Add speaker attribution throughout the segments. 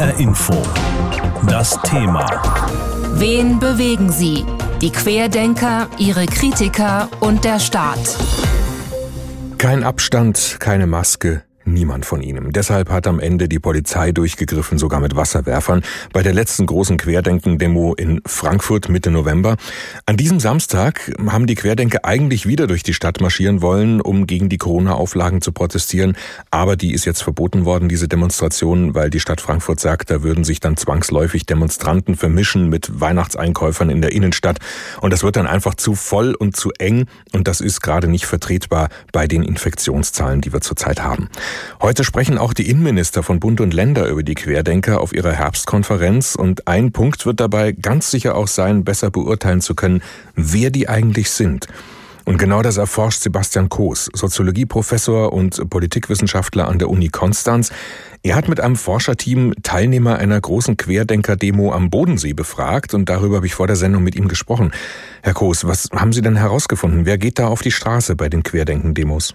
Speaker 1: HR Info. Das Thema.
Speaker 2: Wen bewegen sie? Die Querdenker, ihre Kritiker und der Staat.
Speaker 3: Kein Abstand, keine Maske, Niemand von ihnen. Deshalb hat am Ende die Polizei durchgegriffen, sogar mit Wasserwerfern, bei der letzten großen Querdenken-Demo in Frankfurt Mitte November. An diesem Samstag haben die Querdenker eigentlich wieder durch die Stadt marschieren wollen, um gegen die Corona-Auflagen zu protestieren. Aber die ist jetzt verboten worden, diese Demonstration, weil die Stadt Frankfurt sagt, da würden sich dann zwangsläufig Demonstranten vermischen mit Weihnachtseinkäufern in der Innenstadt. Und das wird dann einfach zu voll und zu eng. Und das ist gerade nicht vertretbar bei den Infektionszahlen, die wir zurzeit haben. Heute sprechen auch die Innenminister von Bund und Länder über die Querdenker auf ihrer Herbstkonferenz und ein Punkt wird dabei ganz sicher auch sein, besser beurteilen zu können, wer die eigentlich sind. Und genau das erforscht Sebastian Koos, Soziologieprofessor und Politikwissenschaftler an der Uni Konstanz. Er hat mit einem Forscherteam Teilnehmer einer großen Querdenker-Demo am Bodensee befragt und darüber habe ich vor der Sendung mit ihm gesprochen. Herr Koos, was haben Sie denn herausgefunden? Wer geht da auf die Straße bei den Querdenken-Demos?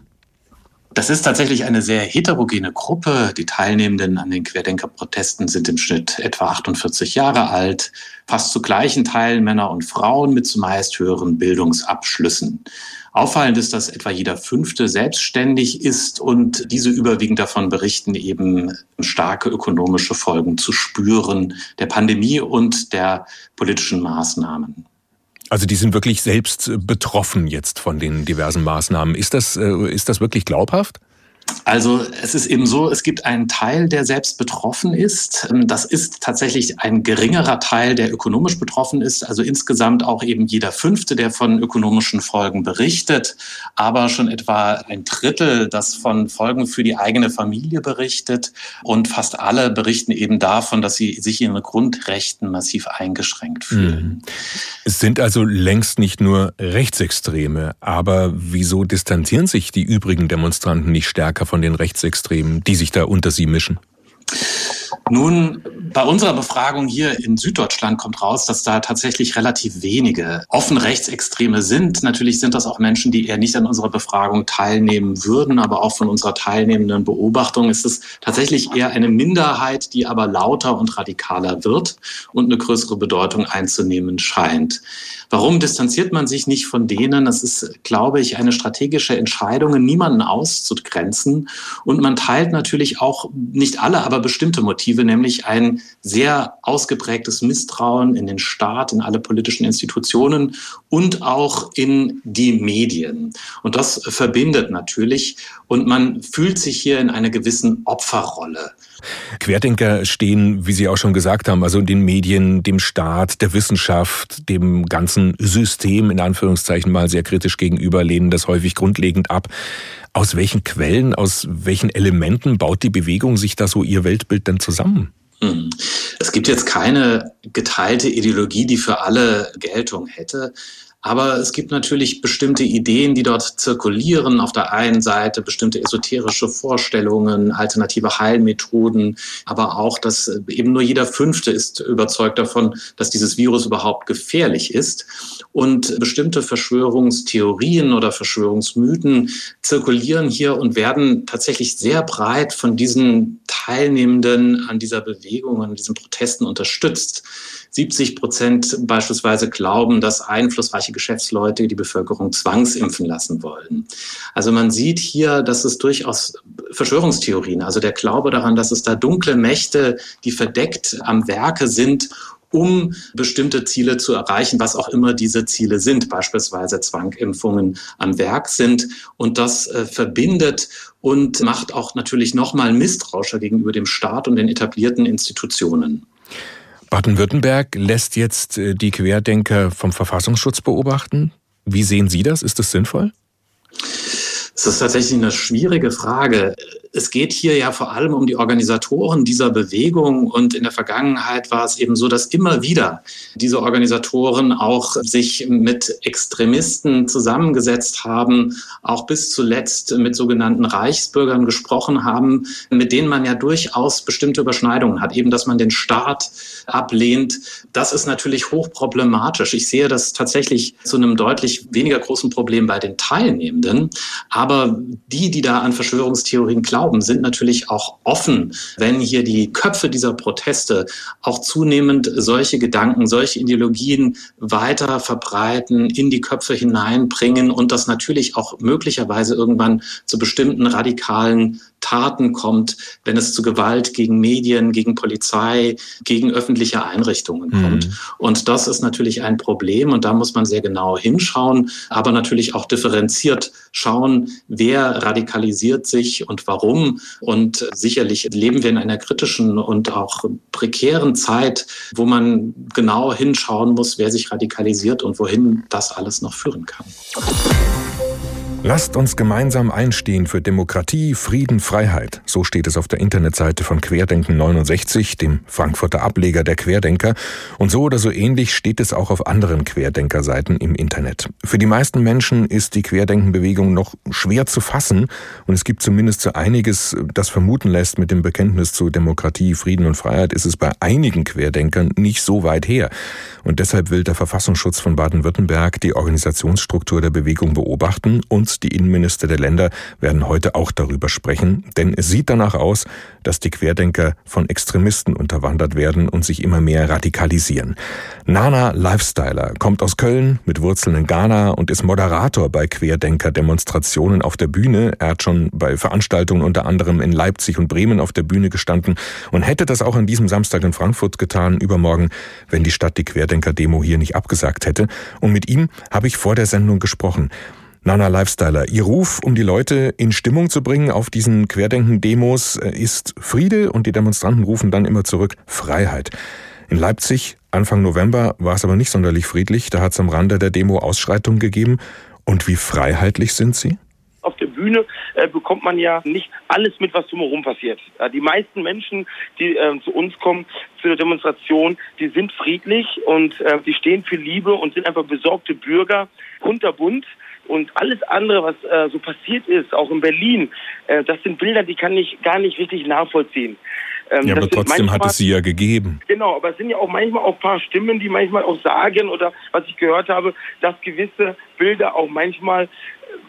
Speaker 4: Das ist tatsächlich eine sehr heterogene Gruppe. Die Teilnehmenden an den Querdenkerprotesten sind im Schnitt etwa 48 Jahre alt, fast zu gleichen Teilen Männer und Frauen mit zumeist höheren Bildungsabschlüssen. Auffallend ist, dass etwa jeder Fünfte selbstständig ist und diese überwiegend davon berichten, eben starke ökonomische Folgen zu spüren der Pandemie und der politischen Maßnahmen.
Speaker 3: Also die sind wirklich selbst betroffen jetzt von den diversen Maßnahmen. Ist das, äh, ist das wirklich glaubhaft?
Speaker 4: Also es ist eben so, es gibt einen Teil, der selbst betroffen ist. Ähm, das ist tatsächlich ein geringerer Teil, der ökonomisch betroffen ist. Also insgesamt auch eben jeder Fünfte, der von ökonomischen Folgen berichtet, aber schon etwa ein Drittel, das von Folgen für die eigene Familie berichtet. Und fast alle berichten eben davon, dass sie sich in ihren Grundrechten massiv eingeschränkt fühlen. Mhm.
Speaker 3: Es sind also längst nicht nur Rechtsextreme. Aber wieso distanzieren sich die übrigen Demonstranten nicht stärker? Stärker von den Rechtsextremen, die sich da unter sie mischen?
Speaker 4: Nun, bei unserer Befragung hier in Süddeutschland kommt raus, dass da tatsächlich relativ wenige offen Rechtsextreme sind. Natürlich sind das auch Menschen, die eher nicht an unserer Befragung teilnehmen würden, aber auch von unserer teilnehmenden Beobachtung ist es tatsächlich eher eine Minderheit, die aber lauter und radikaler wird und eine größere Bedeutung einzunehmen scheint. Warum distanziert man sich nicht von denen? Das ist, glaube ich, eine strategische Entscheidung, niemanden auszugrenzen. Und man teilt natürlich auch nicht alle, aber bestimmte Motive, nämlich ein sehr ausgeprägtes Misstrauen in den Staat, in alle politischen Institutionen und auch in die Medien. Und das verbindet natürlich. Und man fühlt sich hier in einer gewissen Opferrolle.
Speaker 3: Querdenker stehen, wie Sie auch schon gesagt haben, also den Medien, dem Staat, der Wissenschaft, dem ganzen System in Anführungszeichen mal sehr kritisch gegenüber, lehnen das häufig grundlegend ab. Aus welchen Quellen, aus welchen Elementen baut die Bewegung sich da so ihr Weltbild denn zusammen?
Speaker 4: Hm. Es gibt jetzt keine geteilte Ideologie, die für alle Geltung hätte. Aber es gibt natürlich bestimmte Ideen, die dort zirkulieren. Auf der einen Seite bestimmte esoterische Vorstellungen, alternative Heilmethoden, aber auch, dass eben nur jeder Fünfte ist überzeugt davon, dass dieses Virus überhaupt gefährlich ist. Und bestimmte Verschwörungstheorien oder Verschwörungsmythen zirkulieren hier und werden tatsächlich sehr breit von diesen Teilnehmenden an dieser Bewegung, an diesen Protesten unterstützt. 70 Prozent beispielsweise glauben, dass einflussreiche Geschäftsleute die Bevölkerung zwangsimpfen lassen wollen. Also man sieht hier, dass es durchaus Verschwörungstheorien, also der Glaube daran, dass es da dunkle Mächte, die verdeckt am Werke sind, um bestimmte Ziele zu erreichen, was auch immer diese Ziele sind, beispielsweise Zwangimpfungen am Werk sind. Und das äh, verbindet und macht auch natürlich nochmal misstrauischer gegenüber dem Staat und den etablierten Institutionen.
Speaker 3: Baden-Württemberg lässt jetzt äh, die Querdenker vom Verfassungsschutz beobachten. Wie sehen Sie das? Ist das sinnvoll?
Speaker 4: Das ist tatsächlich eine schwierige Frage es geht hier ja vor allem um die Organisatoren dieser Bewegung und in der Vergangenheit war es eben so, dass immer wieder diese Organisatoren auch sich mit Extremisten zusammengesetzt haben, auch bis zuletzt mit sogenannten Reichsbürgern gesprochen haben, mit denen man ja durchaus bestimmte Überschneidungen hat, eben dass man den Staat ablehnt. Das ist natürlich hochproblematisch. Ich sehe das tatsächlich zu einem deutlich weniger großen Problem bei den Teilnehmenden, aber die, die da an Verschwörungstheorien glauben, glauben, sind natürlich auch offen, wenn hier die Köpfe dieser Proteste auch zunehmend solche Gedanken, solche Ideologien weiter verbreiten, in die Köpfe hineinbringen und das natürlich auch möglicherweise irgendwann zu bestimmten radikalen Taten kommt, wenn es zu Gewalt gegen Medien, gegen Polizei, gegen öffentliche Einrichtungen kommt. Mhm. Und das ist natürlich ein Problem und da muss man sehr genau hinschauen, aber natürlich auch differenziert schauen, wer radikalisiert sich und warum. Und sicherlich leben wir in einer kritischen und auch prekären Zeit, wo man genau hinschauen muss, wer sich radikalisiert und wohin das alles noch führen kann.
Speaker 3: Lasst uns gemeinsam einstehen für Demokratie, Frieden, Freiheit. So steht es auf der Internetseite von Querdenken 69, dem Frankfurter Ableger der Querdenker. Und so oder so ähnlich steht es auch auf anderen Querdenkerseiten im Internet. Für die meisten Menschen ist die Querdenkenbewegung noch schwer zu fassen. Und es gibt zumindest so einiges, das vermuten lässt, mit dem Bekenntnis zu Demokratie, Frieden und Freiheit ist es bei einigen Querdenkern nicht so weit her. Und deshalb will der Verfassungsschutz von Baden-Württemberg die Organisationsstruktur der Bewegung beobachten und die Innenminister der Länder werden heute auch darüber sprechen, denn es sieht danach aus, dass die Querdenker von Extremisten unterwandert werden und sich immer mehr radikalisieren. Nana Lifestyler kommt aus Köln mit Wurzeln in Ghana und ist Moderator bei Querdenker-Demonstrationen auf der Bühne. Er hat schon bei Veranstaltungen unter anderem in Leipzig und Bremen auf der Bühne gestanden und hätte das auch an diesem Samstag in Frankfurt getan, übermorgen, wenn die Stadt die Querdenker-Demo hier nicht abgesagt hätte. Und mit ihm habe ich vor der Sendung gesprochen. Nana Lifestyler, Ihr Ruf, um die Leute in Stimmung zu bringen auf diesen Querdenken-Demos, äh, ist Friede und die Demonstranten rufen dann immer zurück Freiheit. In Leipzig Anfang November war es aber nicht sonderlich friedlich, da hat es am Rande der Demo Ausschreitungen gegeben. Und wie freiheitlich sind Sie?
Speaker 5: Auf der Bühne äh, bekommt man ja nicht alles mit, was drumherum passiert. Äh, die meisten Menschen, die äh, zu uns kommen, zu der Demonstration, die sind friedlich und äh, die stehen für Liebe und sind einfach besorgte Bürger, kunterbunt. Und alles andere, was äh, so passiert ist, auch in Berlin, äh, das sind Bilder, die kann ich gar nicht richtig nachvollziehen.
Speaker 3: Ähm, ja, aber trotzdem manchmal, hat es sie ja gegeben.
Speaker 5: Genau, aber es sind ja auch manchmal auch ein paar Stimmen, die manchmal auch sagen oder was ich gehört habe, dass gewisse Bilder auch manchmal äh,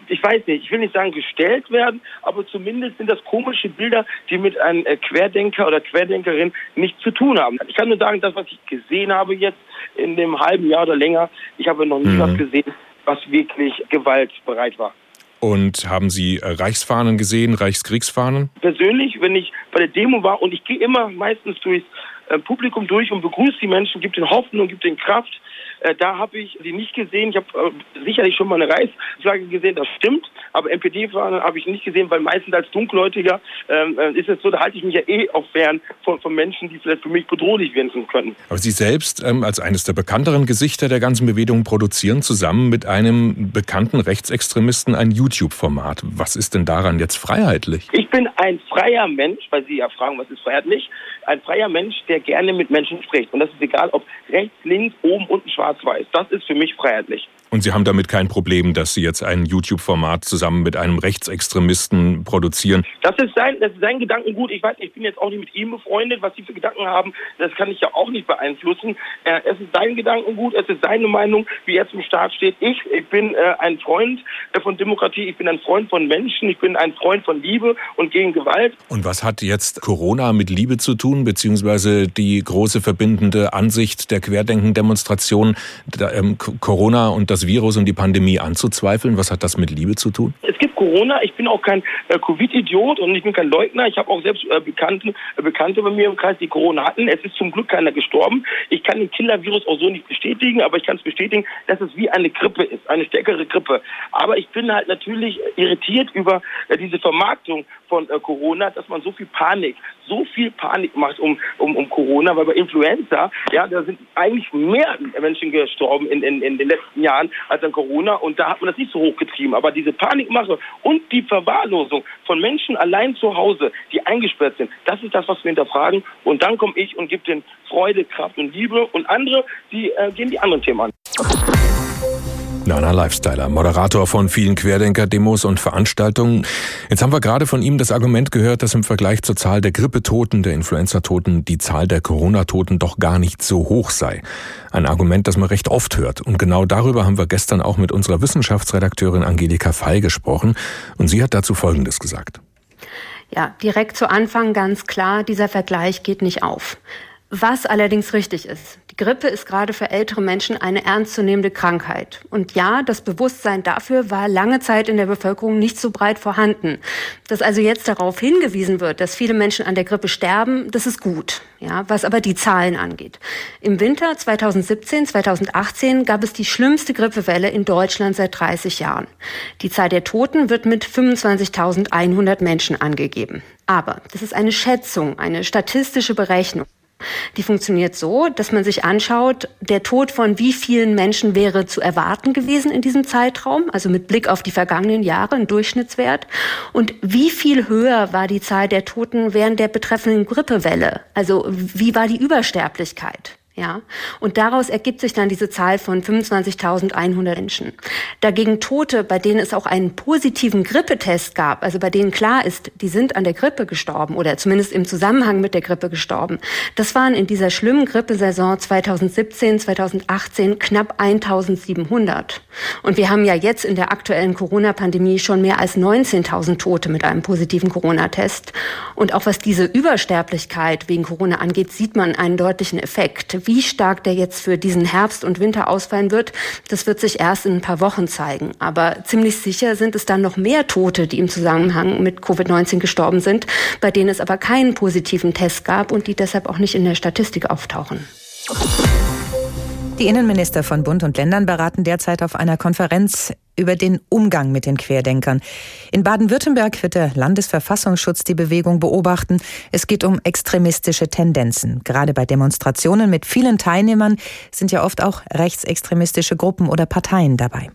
Speaker 5: ich weiß nicht, ich will nicht sagen gestellt werden, aber zumindest sind das komische Bilder, die mit einem äh, Querdenker oder Querdenkerin nichts zu tun haben. Ich kann nur sagen, das, was ich gesehen habe jetzt in dem halben Jahr oder länger, ich habe noch nie mhm. was gesehen, was wirklich gewaltbereit war.
Speaker 3: Und haben Sie äh, Reichsfahnen gesehen, Reichskriegsfahnen?
Speaker 5: Persönlich, wenn ich bei der Demo war und ich gehe immer meistens durchs äh, Publikum durch und begrüße die Menschen, gibt ihnen Hoffnung, gibt ihnen Kraft. Äh, da habe ich sie nicht gesehen. Ich habe äh, sicherlich schon mal eine Reichsflagge gesehen, das stimmt. Aber NPD-Fahnen habe ich nicht gesehen, weil meistens als Dunkelhäutiger ähm, äh, ist es so, da halte ich mich ja eh auch fern von, von Menschen, die vielleicht für mich bedrohlich werden könnten.
Speaker 3: Aber Sie selbst ähm, als eines der bekannteren Gesichter der ganzen Bewegung produzieren zusammen mit einem bekannten Rechtsextremisten ein YouTube-Format. Was ist denn daran jetzt freiheitlich?
Speaker 5: Ich bin ein freier Mensch, weil Sie ja fragen, was ist freiheitlich? Ein freier Mensch, der gerne mit Menschen spricht. Und das ist egal, ob rechts, links, oben, unten, schwarz-weiß. Das ist für mich freiheitlich.
Speaker 3: Und Sie haben damit kein Problem, dass Sie jetzt ein YouTube-Format zusammen mit einem Rechtsextremisten produzieren?
Speaker 5: Das ist sein, das ist sein Gedankengut. Ich weiß, ich bin jetzt auch nicht mit ihm befreundet. Was Sie für Gedanken haben, das kann ich ja auch nicht beeinflussen. Äh, es ist sein Gedankengut, es ist seine Meinung, wie er zum Staat steht. Ich, ich bin äh, ein Freund äh, von Demokratie, ich bin ein Freund von Menschen, ich bin ein Freund von Liebe und gegen Gewalt.
Speaker 3: Und was hat jetzt Corona mit Liebe zu tun, beziehungsweise die große verbindende Ansicht der Querdenken-Demonstration, ähm, Corona und das Virus und die Pandemie anzuzweifeln? Was hat das mit Liebe zu tun?
Speaker 5: Es gibt Corona. Ich bin auch kein äh, Covid-Idiot und ich bin kein Leugner. Ich habe auch selbst äh, Bekannte, äh, Bekannte bei mir im Kreis, die Corona hatten. Es ist zum Glück keiner gestorben. Ich kann den Killer-Virus auch so nicht bestätigen, aber ich kann es bestätigen, dass es wie eine Grippe ist, eine stärkere Grippe. Aber ich bin halt natürlich irritiert über äh, diese Vermarktung von äh, Corona, dass man so viel Panik, so viel Panik macht um, um, um Corona, weil bei Influenza, ja, da sind eigentlich mehr Menschen gestorben in, in, in den letzten Jahren Jahren als an Corona und da hat man das nicht so hochgetrieben. Aber diese Panikmache und die Verwahrlosung von Menschen allein zu Hause, die eingesperrt sind, das ist das, was wir hinterfragen. Und dann komme ich und gebe denen Freude, Kraft und Liebe und andere, die äh, gehen die anderen Themen an.
Speaker 3: Nana Lifestyler, Moderator von vielen Querdenker-Demos und Veranstaltungen. Jetzt haben wir gerade von ihm das Argument gehört, dass im Vergleich zur Zahl der Grippetoten, der Influenza-Toten, die Zahl der Corona-Toten doch gar nicht so hoch sei. Ein Argument, das man recht oft hört. Und genau darüber haben wir gestern auch mit unserer Wissenschaftsredakteurin Angelika Fey gesprochen. Und sie hat dazu Folgendes gesagt.
Speaker 6: Ja, direkt zu Anfang ganz klar, dieser Vergleich geht nicht auf. Was allerdings richtig ist. Die Grippe ist gerade für ältere Menschen eine ernstzunehmende Krankheit. Und ja, das Bewusstsein dafür war lange Zeit in der Bevölkerung nicht so breit vorhanden. Dass also jetzt darauf hingewiesen wird, dass viele Menschen an der Grippe sterben, das ist gut. Ja, was aber die Zahlen angeht. Im Winter 2017, 2018 gab es die schlimmste Grippewelle in Deutschland seit 30 Jahren. Die Zahl der Toten wird mit 25.100 Menschen angegeben. Aber das ist eine Schätzung, eine statistische Berechnung. Die funktioniert so, dass man sich anschaut, der Tod von wie vielen Menschen wäre zu erwarten gewesen in diesem Zeitraum, also mit Blick auf die vergangenen Jahre, ein Durchschnittswert, und wie viel höher war die Zahl der Toten während der betreffenden Grippewelle, also wie war die Übersterblichkeit. Ja, und daraus ergibt sich dann diese Zahl von 25.100 Menschen. Dagegen Tote, bei denen es auch einen positiven Grippetest gab, also bei denen klar ist, die sind an der Grippe gestorben oder zumindest im Zusammenhang mit der Grippe gestorben. Das waren in dieser schlimmen Grippesaison 2017, 2018 knapp 1.700. Und wir haben ja jetzt in der aktuellen Corona-Pandemie schon mehr als 19.000 Tote mit einem positiven Corona-Test. Und auch was diese Übersterblichkeit wegen Corona angeht, sieht man einen deutlichen Effekt wie stark der jetzt für diesen Herbst und Winter ausfallen wird, das wird sich erst in ein paar Wochen zeigen. Aber ziemlich sicher sind es dann noch mehr Tote, die im Zusammenhang mit Covid-19 gestorben sind, bei denen es aber keinen positiven Test gab und die deshalb auch nicht in der Statistik auftauchen.
Speaker 7: Die Innenminister von Bund und Ländern beraten derzeit auf einer Konferenz über den Umgang mit den Querdenkern. In Baden-Württemberg wird der Landesverfassungsschutz die Bewegung beobachten. Es geht um extremistische Tendenzen. Gerade bei Demonstrationen mit vielen Teilnehmern sind ja oft auch rechtsextremistische Gruppen oder Parteien dabei.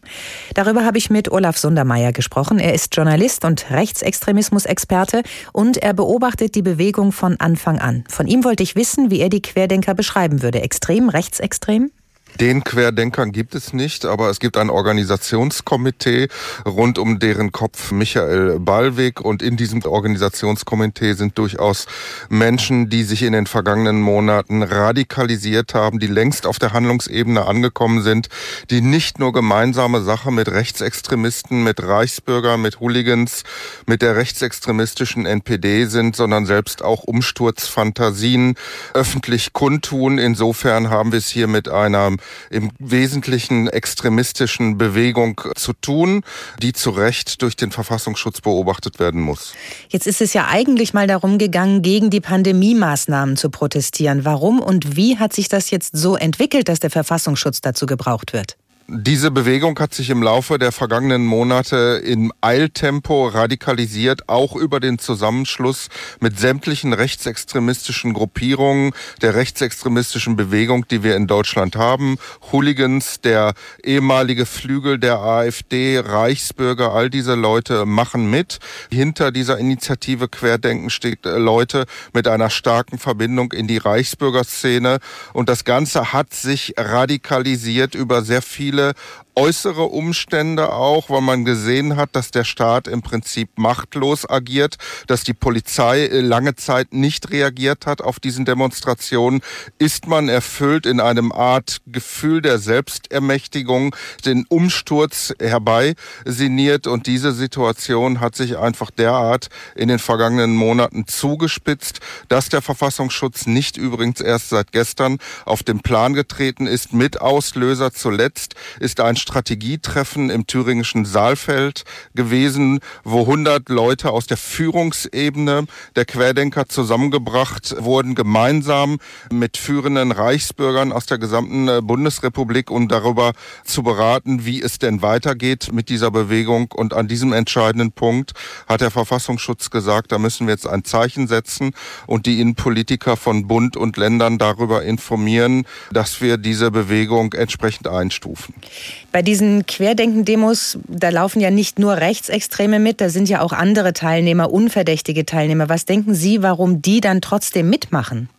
Speaker 7: Darüber habe ich mit Olaf Sundermeier gesprochen. Er ist Journalist und Rechtsextremismusexperte und er beobachtet die Bewegung von Anfang an. Von ihm wollte ich wissen, wie er die Querdenker beschreiben würde. Extrem, rechtsextrem?
Speaker 8: Den Querdenkern gibt es nicht, aber es gibt ein Organisationskomitee rund um deren Kopf Michael Ballweg und in diesem Organisationskomitee sind durchaus Menschen, die sich in den vergangenen Monaten radikalisiert haben, die längst auf der Handlungsebene angekommen sind, die nicht nur gemeinsame Sache mit Rechtsextremisten, mit Reichsbürgern, mit Hooligans, mit der rechtsextremistischen NPD sind, sondern selbst auch Umsturzfantasien öffentlich kundtun. Insofern haben wir es hier mit einer im Wesentlichen extremistischen Bewegung zu tun, die zu Recht durch den Verfassungsschutz beobachtet werden muss.
Speaker 7: Jetzt ist es ja eigentlich mal darum gegangen, gegen die Pandemie-Maßnahmen zu protestieren. Warum und wie hat sich das jetzt so entwickelt, dass der Verfassungsschutz dazu gebraucht wird?
Speaker 8: Diese Bewegung hat sich im Laufe der vergangenen Monate im Eiltempo radikalisiert, auch über den Zusammenschluss mit sämtlichen rechtsextremistischen Gruppierungen der rechtsextremistischen Bewegung, die wir in Deutschland haben. Hooligans, der ehemalige Flügel der AfD, Reichsbürger, all diese Leute machen mit. Hinter dieser Initiative Querdenken steht äh, Leute mit einer starken Verbindung in die Reichsbürgerszene. Und das Ganze hat sich radikalisiert über sehr viele viele äußere Umstände auch, weil man gesehen hat, dass der Staat im Prinzip machtlos agiert, dass die Polizei äh, lange Zeit nicht reagiert hat auf diesen Demonstrationen, ist man erfüllt in einem Art Gefühl der Selbstermächtigung, den Umsturz herbei sinniert und diese Situation hat sich einfach derart in den vergangenen Monaten zugespitzt, dass der Verfassungsschutz nicht übrigens erst seit gestern auf den Plan getreten ist. Mit Auslöser zuletzt ist ein Strategietreffen im thüringischen Saalfeld gewesen, wo 100 Leute aus der Führungsebene der Querdenker zusammengebracht wurden, gemeinsam mit führenden Reichsbürgern aus der gesamten äh, Bundesrepublik, um darüber zu beraten, wie es denn weitergeht mit dieser Bewegung. Und an diesem entscheidenden Punkt hat der Verfassungsschutz gesagt, da müssen wir jetzt ein Zeichen setzen und die Innenpolitiker von Bund und Ländern darüber informieren, dass wir diese Bewegung entsprechend einstufen.
Speaker 7: Bei diesen Querdenken-Demos, da laufen ja nicht nur Rechtsextreme mit, da sind ja auch andere Teilnehmer, unverdächtige Teilnehmer. Was denken Sie, warum die dann trotzdem mitmachen?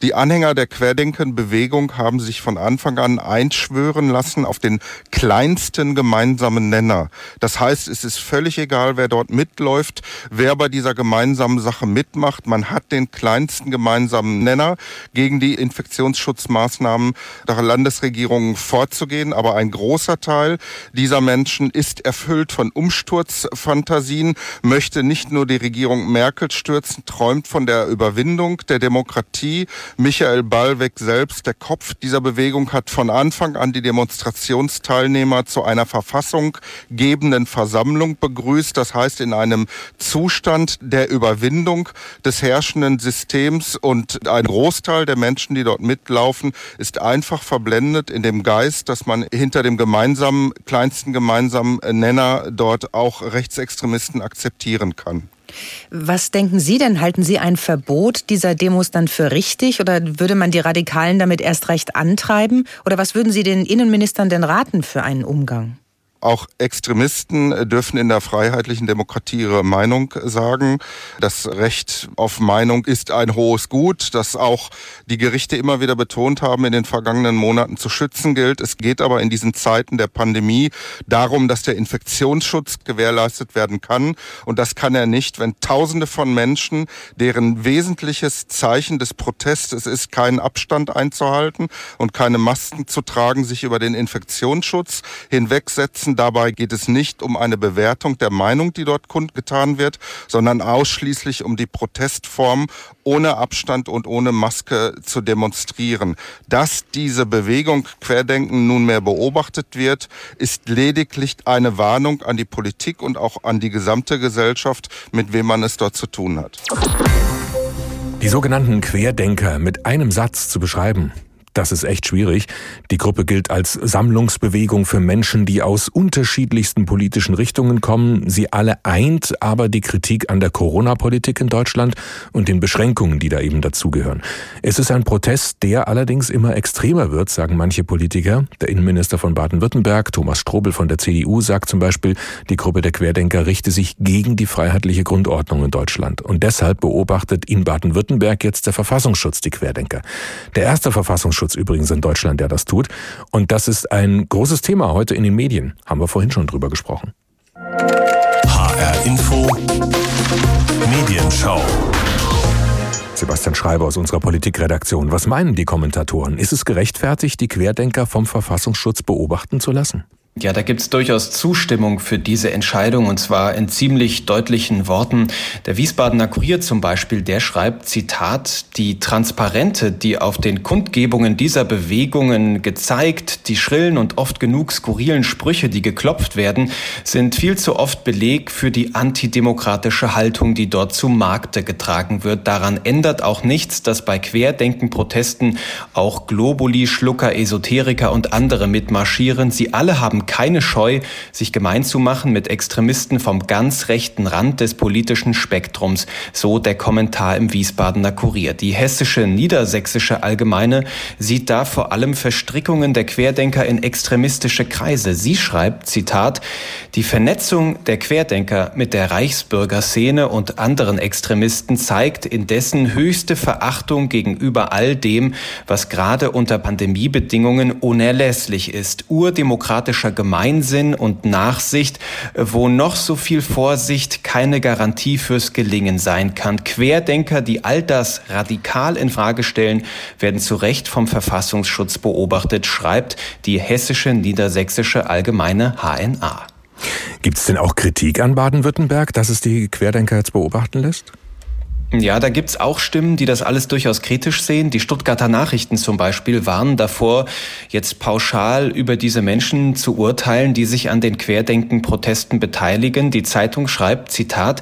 Speaker 8: Die Anhänger der Querdenkenbewegung haben sich von Anfang an einschwören lassen auf den kleinsten gemeinsamen Nenner. Das heißt, es ist völlig egal, wer dort mitläuft, wer bei dieser gemeinsamen Sache mitmacht. Man hat den kleinsten gemeinsamen Nenner gegen die Infektionsschutzmaßnahmen der Landesregierung vorzugehen. Aber ein großer Teil dieser Menschen ist erfüllt von Umsturzfantasien, möchte nicht nur die Regierung Merkel stürzen, träumt von der Überwindung der Demokratie. Michael Ballweg selbst, der Kopf dieser Bewegung, hat von Anfang an die Demonstrationsteilnehmer zu einer verfassunggebenden Versammlung begrüßt. Das heißt, in einem Zustand der Überwindung des herrschenden Systems und ein Großteil der Menschen, die dort mitlaufen, ist einfach verblendet in dem Geist, dass man hinter dem gemeinsamen, kleinsten gemeinsamen Nenner dort auch Rechtsextremisten akzeptieren kann.
Speaker 7: Was denken Sie denn? Halten Sie ein Verbot dieser Demos dann für richtig oder würde man die Radikalen damit erst recht antreiben? Oder was würden Sie den Innenministern denn raten für einen Umgang?
Speaker 8: Auch Extremisten dürfen in der freiheitlichen Demokratie ihre Meinung sagen. Das Recht auf Meinung ist ein hohes Gut, das auch die Gerichte immer wieder betont haben, in den vergangenen Monaten zu schützen gilt. Es geht aber in diesen Zeiten der Pandemie darum, dass der Infektionsschutz gewährleistet werden kann. Und das kann er nicht, wenn Tausende von Menschen, deren wesentliches Zeichen des Protestes ist, keinen Abstand einzuhalten und keine Masken zu tragen, sich über den Infektionsschutz hinwegsetzen setzen. Dabei geht es nicht um eine Bewertung der Meinung, die dort kundgetan wird, sondern ausschließlich um die Protestform, ohne Abstand und ohne Maske zu demonstrieren. Dass diese Bewegung Querdenken nunmehr beobachtet wird, ist lediglich eine Warnung an die Politik und auch an die gesamte Gesellschaft, mit wem man es dort zu tun hat.
Speaker 3: Die sogenannten Querdenker mit einem Satz zu beschreiben, das ist echt schwierig. Die Gruppe gilt als Sammlungsbewegung für Menschen, die aus unterschiedlichsten politischen Richtungen kommen. Sie alle eint aber die Kritik an der Corona-Politik in Deutschland und den Beschränkungen, die da eben dazugehören. Es ist ein Protest, der allerdings immer extremer wird, sagen manche Politiker. Der Innenminister von Baden-Württemberg, Thomas Strobel von der CDU, sagt zum Beispiel, die Gruppe der Querdenker richte sich gegen die freiheitliche Grundordnung in Deutschland. Und deshalb beobachtet in Baden-Württemberg jetzt der Verfassungsschutz die Querdenker. Der erste Verfassungsschutz Datenschutz übrigens in Deutschland, der das tut. Und das ist ein großes Thema heute in den Medien. Haben wir vorhin schon drüber gesprochen.
Speaker 1: HR Info Medienschau.
Speaker 3: Sebastian Schreiber aus unserer Politikredaktion. Was meinen die Kommentatoren? Ist es gerechtfertigt, die Querdenker vom Verfassungsschutz beobachten zu lassen?
Speaker 9: Ja, da gibt es durchaus Zustimmung für diese Entscheidung und zwar in ziemlich deutlichen Worten. Der Wiesbadener Kurier zum Beispiel, der schreibt, Zitat, die Transparente, die auf den Kundgebungen dieser Bewegungen gezeigt, die schrillen und oft genug skurrilen Sprüche, die geklopft werden, sind viel zu oft Beleg für die antidemokratische Haltung, die dort zu Markte getragen wird. Daran ändert auch nichts, dass bei Querdenken-Protesten auch Globuli, Schlucker, Esoteriker und andere mitmarschieren. Sie alle haben keine Scheu, sich gemein zu machen mit Extremisten vom ganz rechten Rand des politischen Spektrums, so der Kommentar im Wiesbadener Kurier. Die hessische Niedersächsische Allgemeine sieht da vor allem Verstrickungen der Querdenker in extremistische Kreise. Sie schreibt, Zitat, die Vernetzung der Querdenker mit der Reichsbürgerszene und anderen Extremisten zeigt indessen höchste Verachtung gegenüber all dem, was gerade unter Pandemiebedingungen unerlässlich ist. Urdemokratischer Gemeinsinn und Nachsicht, wo noch so viel Vorsicht keine Garantie fürs Gelingen sein kann. Querdenker, die all das radikal in Frage stellen, werden zu Recht vom Verfassungsschutz beobachtet, schreibt die hessische niedersächsische Allgemeine HNA.
Speaker 3: Gibt es denn auch Kritik an Baden-Württemberg, dass es die Querdenker jetzt beobachten lässt?
Speaker 9: Ja, da gibt's auch Stimmen, die das alles durchaus kritisch sehen. Die Stuttgarter Nachrichten zum Beispiel warnen davor, jetzt pauschal über diese Menschen zu urteilen, die sich an den Querdenken-Protesten beteiligen. Die Zeitung schreibt, Zitat,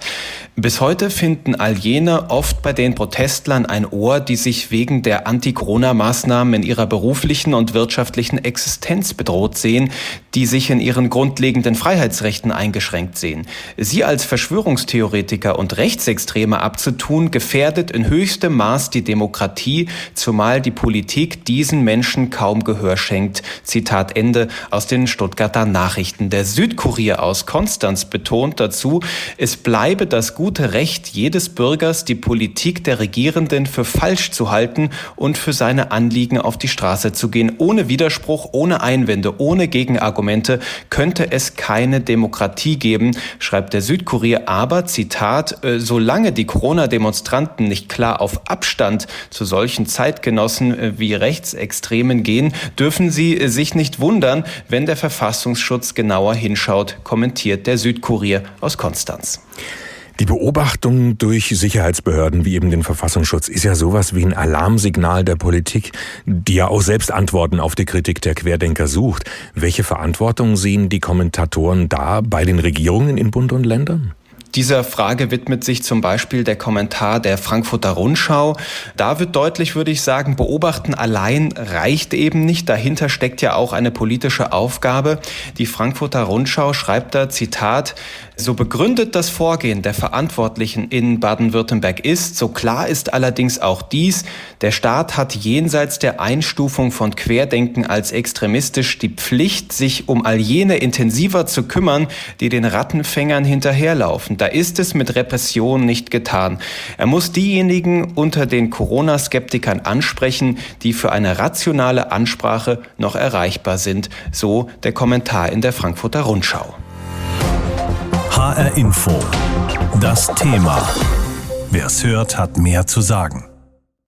Speaker 9: bis heute finden all jene oft bei den Protestlern ein Ohr, die sich wegen der Anti-Corona-Maßnahmen in ihrer beruflichen und wirtschaftlichen Existenz bedroht sehen. die sich in ihren grundlegenden Freiheitsrechten eingeschränkt sehen. Sie als Verschwörungstheoretiker und Rechtsextreme abzutun, gefährdet in höchstem Maß die Demokratie, zumal die Politik diesen Menschen kaum Gehör schenkt. Zitat Ende aus den Stuttgarter Nachrichten. Der Südkurier aus Konstanz betont dazu, es bleibe das gute Recht jedes Bürgers, die Politik der Regierenden für falsch zu halten und für seine Anliegen auf die Straße zu gehen. Ohne Widerspruch, ohne Einwände, ohne Gegenargumente könnte es keine Demokratie geben, schreibt der Südkurier. Aber, Zitat, äh, solange die Corona-Demonstranten nicht klar auf Abstand zu solchen Zeitgenossen äh, wie Rechtsextremen gehen, dürfen sie äh, sich nicht wundern, wenn der Verfassungsschutz genauer hinschaut, kommentiert der Südkurier aus Konstanz.
Speaker 3: Die Beobachtung durch Sicherheitsbehörden wie eben den Verfassungsschutz ist ja sowas wie ein Alarmsignal der Politik, die ja auch selbst Antworten auf die Kritik der Querdenker sucht. Welche Verantwortung sehen die Kommentatoren da bei den Regierungen in Bund und Ländern?
Speaker 9: Dieser Frage widmet sich zum Beispiel der Kommentar der Frankfurter Rundschau. Da wird deutlich, würde ich sagen, beobachten allein reicht eben nicht. Dahinter steckt ja auch eine politische Aufgabe. Die Frankfurter Rundschau schreibt da, Zitat, so begründet das Vorgehen der Verantwortlichen in Baden-Württemberg ist, so klar ist allerdings auch dies, der Staat hat jenseits der Einstufung von Querdenken als extremistisch die Pflicht, sich um all jene intensiver zu kümmern, die den Rattenfängern hinterherlaufen. Da ist es mit Repression nicht getan. Er muss diejenigen unter den Corona-Skeptikern ansprechen, die für eine rationale Ansprache noch erreichbar sind. So der Kommentar in der Frankfurter Rundschau.
Speaker 1: HR Info. Das Thema. Wer es hört, hat mehr zu sagen.